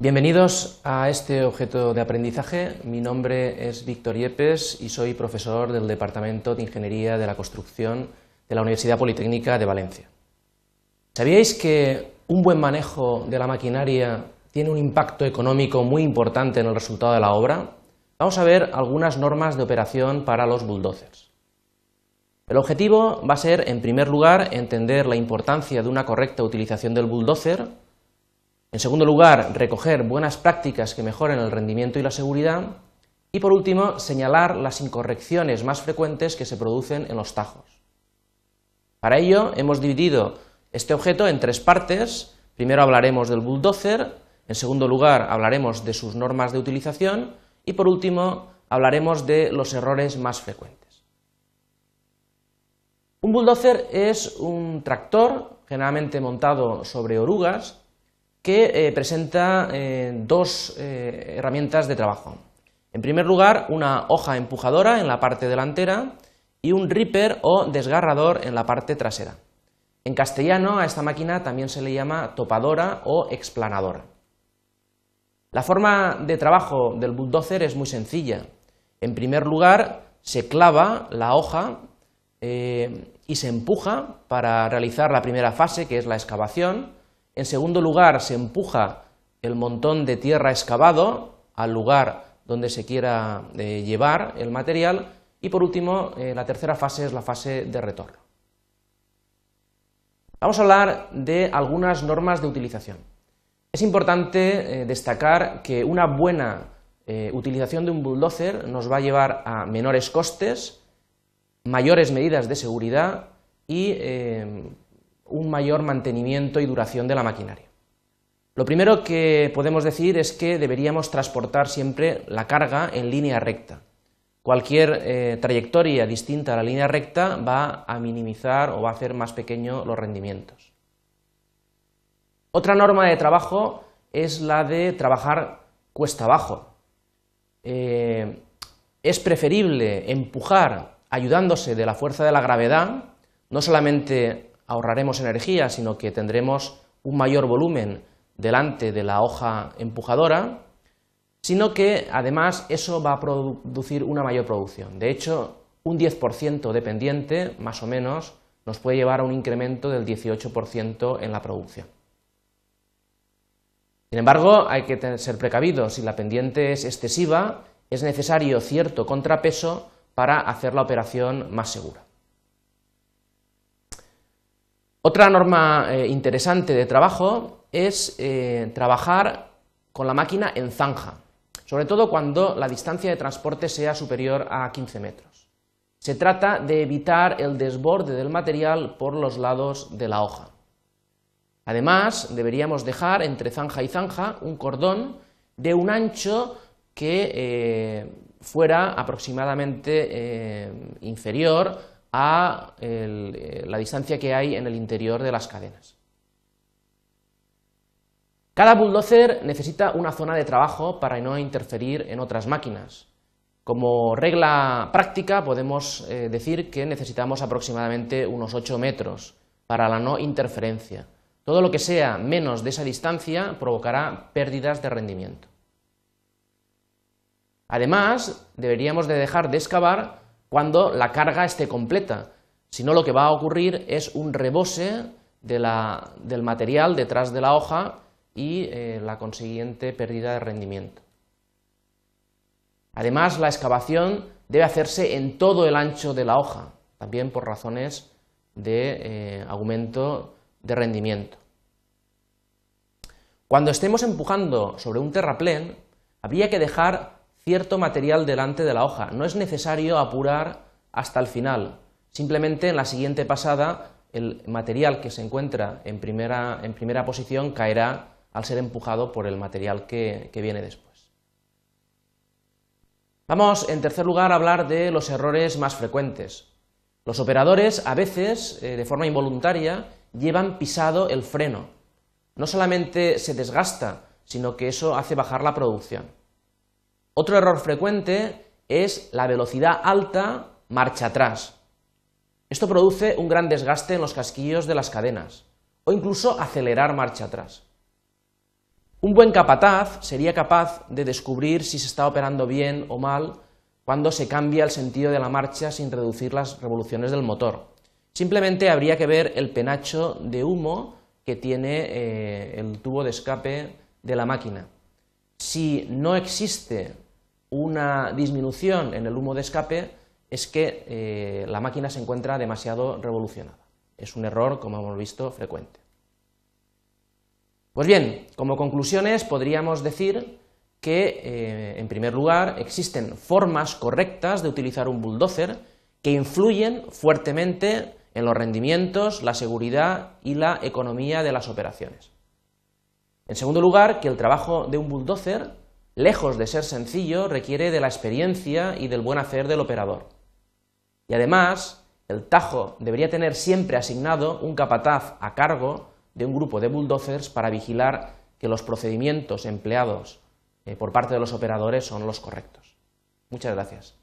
Bienvenidos a este objeto de aprendizaje. Mi nombre es Víctor Yepes y soy profesor del Departamento de Ingeniería de la Construcción de la Universidad Politécnica de Valencia. ¿Sabíais que un buen manejo de la maquinaria tiene un impacto económico muy importante en el resultado de la obra? Vamos a ver algunas normas de operación para los bulldozers. El objetivo va a ser, en primer lugar, entender la importancia de una correcta utilización del bulldozer, en segundo lugar, recoger buenas prácticas que mejoren el rendimiento y la seguridad. Y por último, señalar las incorrecciones más frecuentes que se producen en los tajos. Para ello, hemos dividido este objeto en tres partes. Primero hablaremos del bulldozer, en segundo lugar hablaremos de sus normas de utilización y por último hablaremos de los errores más frecuentes. Un bulldozer es un tractor generalmente montado sobre orugas que eh, presenta eh, dos eh, herramientas de trabajo. En primer lugar, una hoja empujadora en la parte delantera y un ripper o desgarrador en la parte trasera. En castellano a esta máquina también se le llama topadora o explanadora. La forma de trabajo del bulldozer es muy sencilla. En primer lugar, se clava la hoja y se empuja para realizar la primera fase, que es la excavación, en segundo lugar, se empuja el montón de tierra excavado al lugar donde se quiera eh, llevar el material. Y por último, eh, la tercera fase es la fase de retorno. Vamos a hablar de algunas normas de utilización. Es importante eh, destacar que una buena utilización de un bulldozer nos va a llevar a menores costes, mayores medidas de seguridad y un mayor mantenimiento y duración de la maquinaria. Lo primero que podemos decir es que deberíamos transportar siempre la carga en línea recta. Cualquier eh, trayectoria distinta a la línea recta va a minimizar o va a hacer más pequeño los rendimientos. Otra norma de trabajo es la de trabajar cuesta abajo. Eh, es preferible empujar ayudándose de la fuerza de la gravedad, no solamente ahorraremos energía, sino que tendremos un mayor volumen delante de la hoja empujadora, sino que además eso va a producir una mayor producción. De hecho, un 10% dependiente, más o menos, nos puede llevar a un incremento del 18% en la producción. Sin embargo, hay que ser precavidos. Si la pendiente es excesiva, es necesario cierto contrapeso para hacer la operación más segura. Otra norma eh, interesante de trabajo es eh, trabajar con la máquina en zanja, sobre todo cuando la distancia de transporte sea superior a 15 metros. Se trata de evitar el desborde del material por los lados de la hoja. Además, deberíamos dejar entre zanja y zanja un cordón de un ancho que eh, fuera aproximadamente inferior a eh, la distancia que hay en el interior de las cadenas. Cada bulldozer necesita una zona de trabajo para no interferir en otras máquinas. Como regla práctica podemos eh, decir que necesitamos aproximadamente unos 8 metros para la no interferencia. Todo lo que sea menos de esa distancia provocará pérdidas de rendimiento. Además, deberíamos de dejar de excavar cuando la carga esté completa. Si no, lo que va a ocurrir es un rebose del material detrás de la hoja y eh, la consiguiente pérdida de rendimiento. Además, la excavación debe hacerse en todo el ancho de la hoja, también por razones de eh, aumento de rendimiento. Cuando estemos empujando sobre un terraplén, habría que dejar cierto material delante de la hoja. No es necesario apurar hasta el final. Simplemente en la siguiente pasada el material que se encuentra en primera, en primera posición caerá al ser empujado por el material que, viene después. Vamos, en tercer lugar, a hablar de los errores más frecuentes. Los operadores, a veces, eh, de forma involuntaria, llevan pisado el freno. No solamente se desgasta, sino que eso hace bajar la producción. Otro error frecuente es la velocidad alta marcha atrás. Esto produce un gran desgaste en los casquillos de las cadenas o incluso acelerar marcha atrás. Un buen capataz sería capaz de descubrir si se está operando bien o mal cuando se cambia el sentido de la marcha sin reducir las revoluciones del motor. Simplemente habría que ver el penacho de humo que tiene eh, el tubo de escape de la máquina. Si no existe una disminución en el humo de escape, es que eh, la máquina se encuentra demasiado revolucionada. Es un error, como hemos visto, frecuente. Pues bien, como conclusiones podríamos decir que, eh, en primer lugar, existen formas correctas de utilizar un bulldozer que influyen fuertemente en los rendimientos, la seguridad y la economía de las operaciones. En segundo lugar, que el trabajo de un bulldozer, lejos de ser sencillo, requiere de la experiencia y del buen hacer del operador. Y además, el Tajo debería tener siempre asignado un capataz a cargo de un grupo de bulldozers para vigilar que los procedimientos empleados eh, por parte de los operadores son los correctos. Muchas gracias.